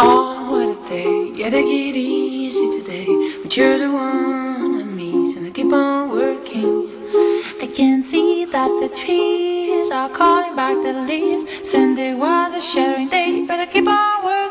Oh, what a day. Yeah, they get easy today. But you're the one I miss, and I keep on working. I can see that the trees are calling back the leaves. Sunday was a sharing day, but I keep on working.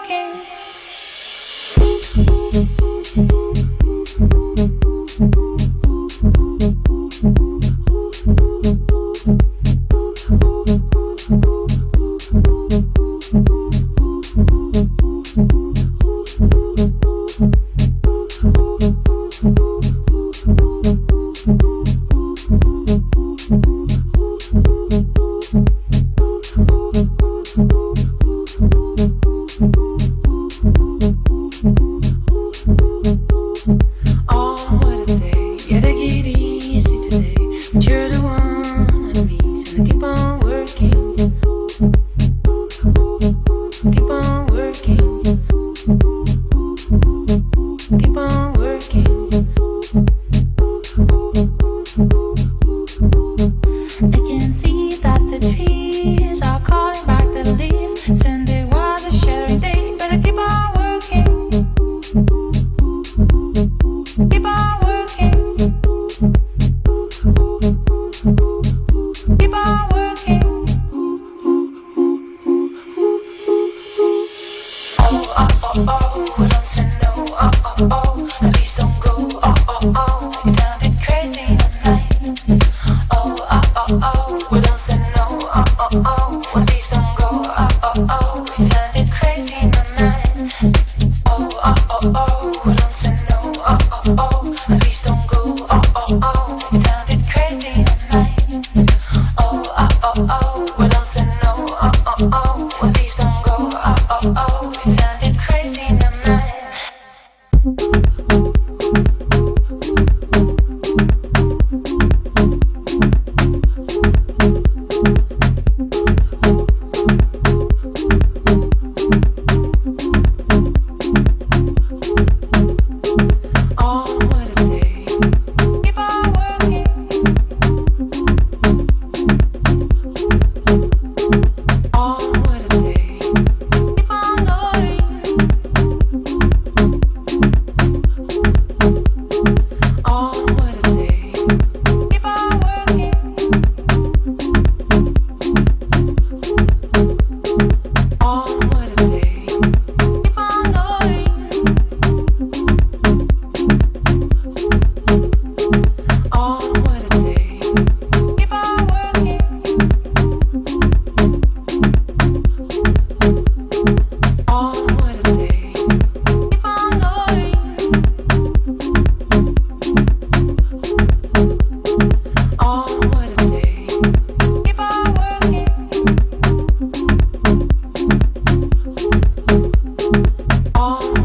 아.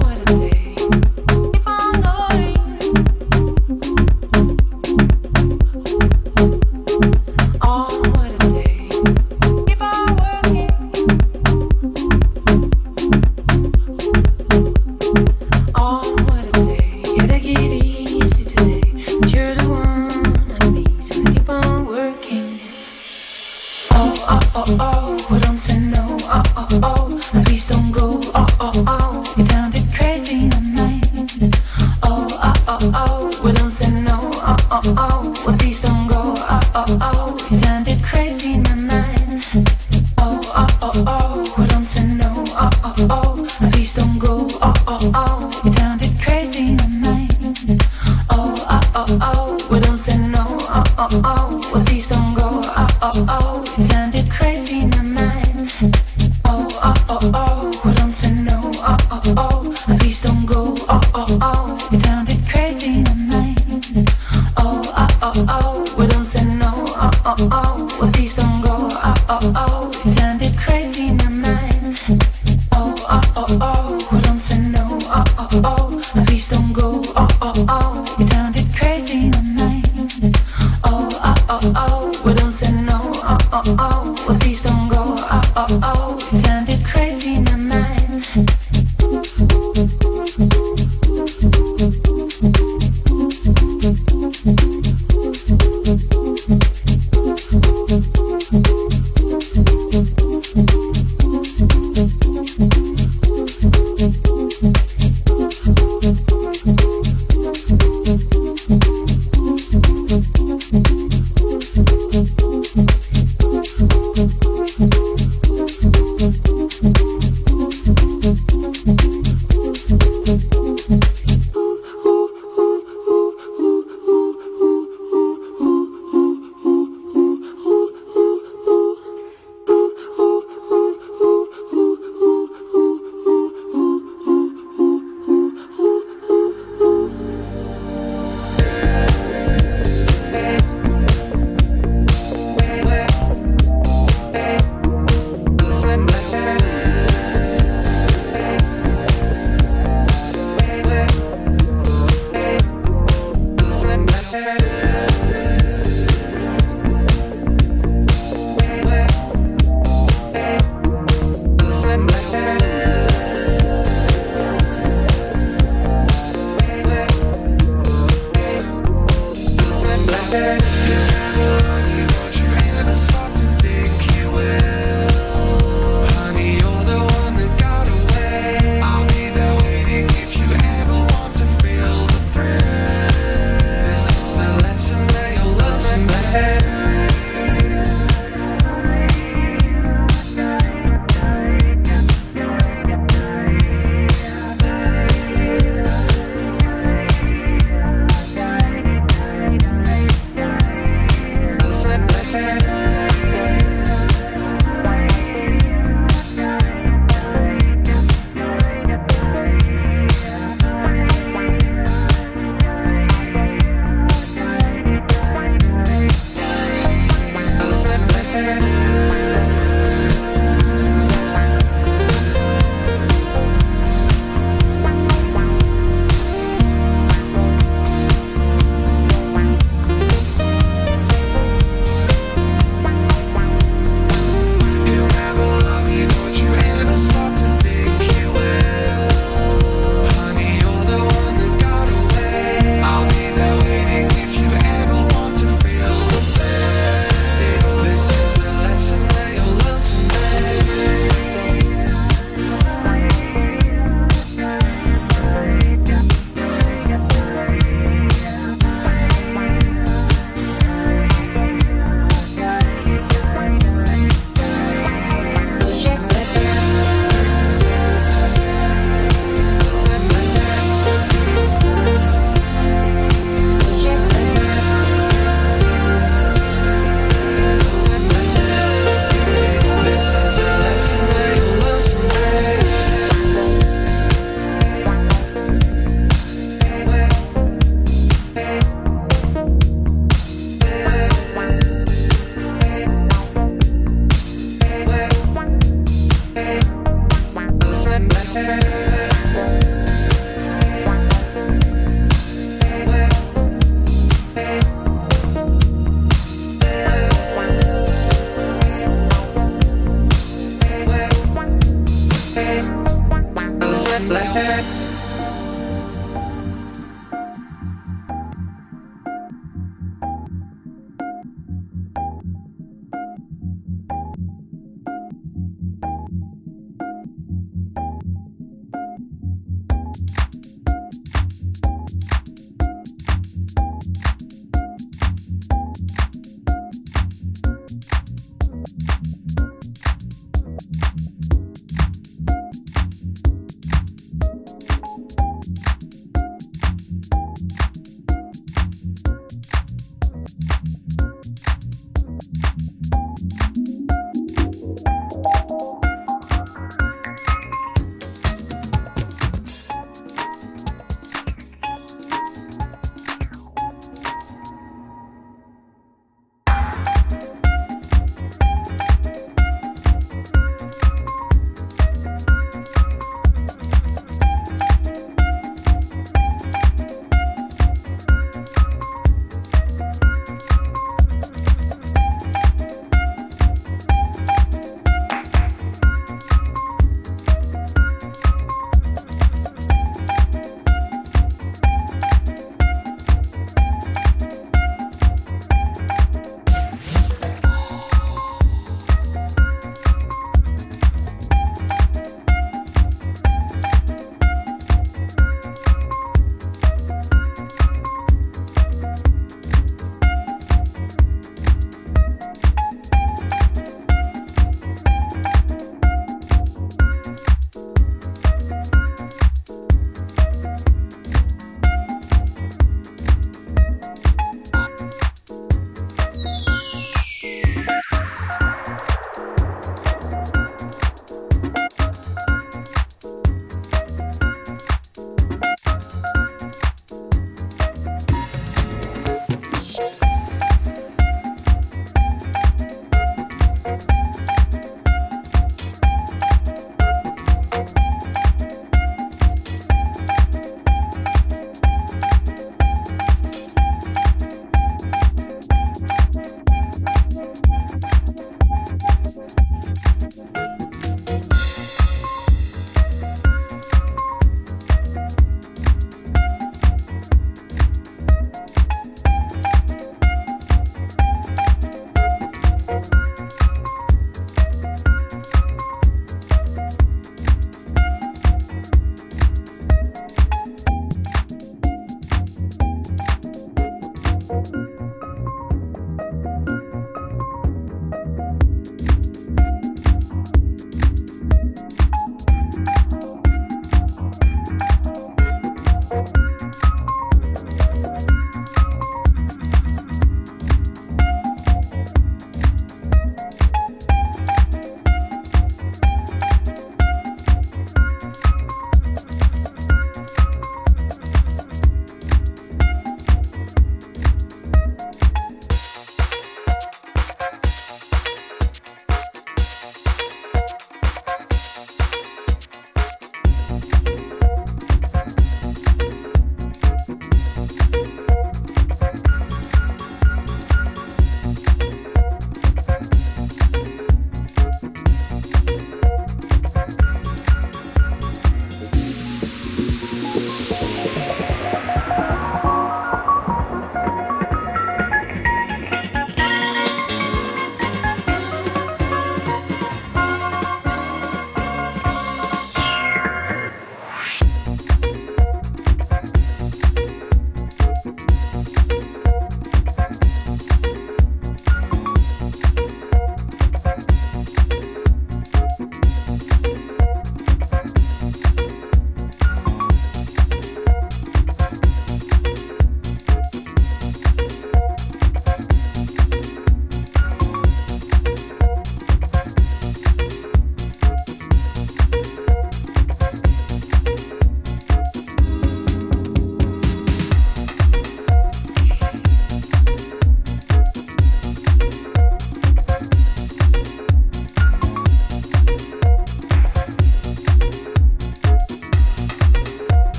oh oh, well please don't go, oh oh oh.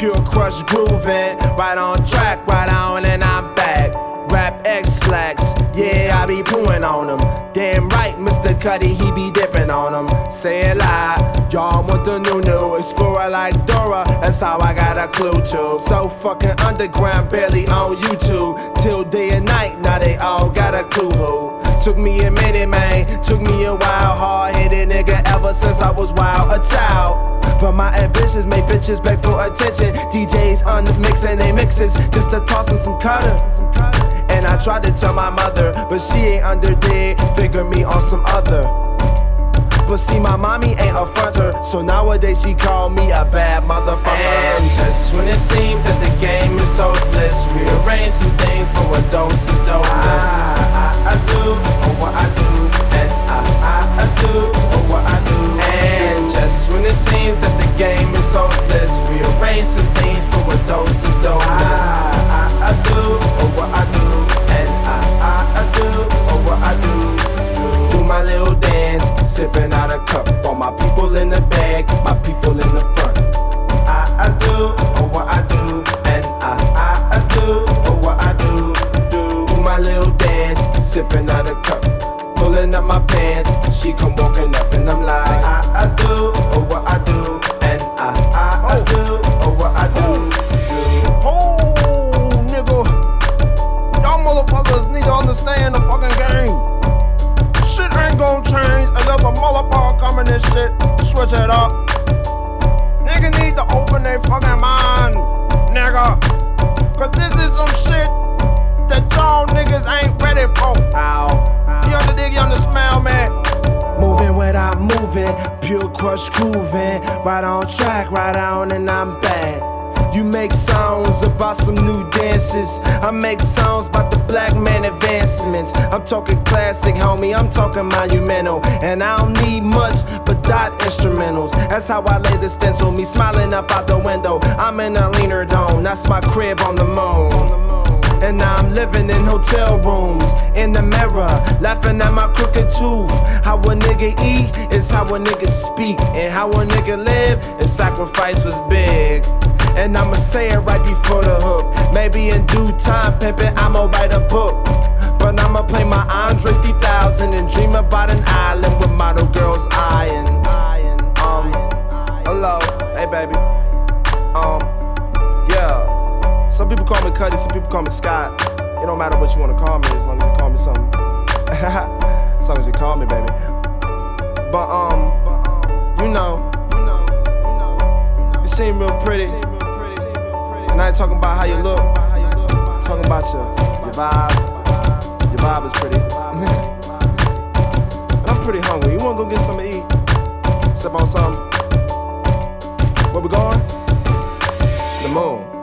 Pure crush grooving. Right on track, right on, and I'm back. Rap X slacks, yeah, I be pooing on them. Damn right, Mr. Cudi, he be dipping on them. Say a lie, y'all want the new new. Explorer like Dora, that's how I got a clue to. So fucking underground, barely on YouTube. Till day and night, now they all got a clue who. Took me a minute, man. Took me a while. Hard headed nigga ever since I was wild, a child. But my ambitions make bitches beg for attention. DJs on the mix and they mixes just to toss in some cutter. And I tried to tell my mother, but she ain't under there. Figure me on some other. But see, my mommy ain't a fronter, so nowadays she call me a bad motherfucker. And just when it seems that the game is hopeless, rearrange some things for a dose of dopeness. Ah, I, I, I do oh, what I do, and I, I, I do oh, what I do. Just when it seems that the game is hopeless, rearrange some things for a dose of dopeness. I, I, I do oh, what I do, and I, I, I do oh, what I do do my little dance, sipping out a cup. All my people in the bag, my people in the front. I, I do, oh what I do, and I, I, I do, oh what I do. Do my little dance, sipping out a cup. Pulling up my pants, she come walking up and I'm like, I, I do, oh what I do, and I, I, I do, oh what I do. Oh, nigga. Y'all motherfuckers need to understand the fucking game. Shit ain't gonna change unless a motherfucker come in this shit switch it up. Nigga need to open their fucking mind, nigga. Cause this is some shit that y'all niggas ain't ready for. Ow. You dig, smell, man. Moving without moving, pure crush grooving. Right on track, right on, and I'm back. You make songs about some new dances. I make songs about the black man advancements. I'm talking classic, homie. I'm talking monumental. And I don't need much but dot instrumentals. That's how I lay the stencil. Me smiling up out the window. I'm in a leaner dome. That's my crib on the moon. And now I'm living in hotel rooms, in the mirror, laughing at my crooked tooth. How a nigga eat is how a nigga speak, and how a nigga live is sacrifice was big. And I'ma say it right before the hook. Maybe in due time, pimpin', I'ma write a book. But I'ma play my Andre 3000 and dream about an island with model girls eyeing. Um, hello, hey baby. Um. Some people call me Cudi, some people call me Scott. It don't matter what you wanna call me as long as you call me something. as long as you call me, baby. But um, you know, you seem real pretty. And I ain't talking about how you look. Talking about your your vibe. Your vibe is pretty. and I'm pretty hungry. You wanna go get something to eat? Sip on something. Where we going? The moon.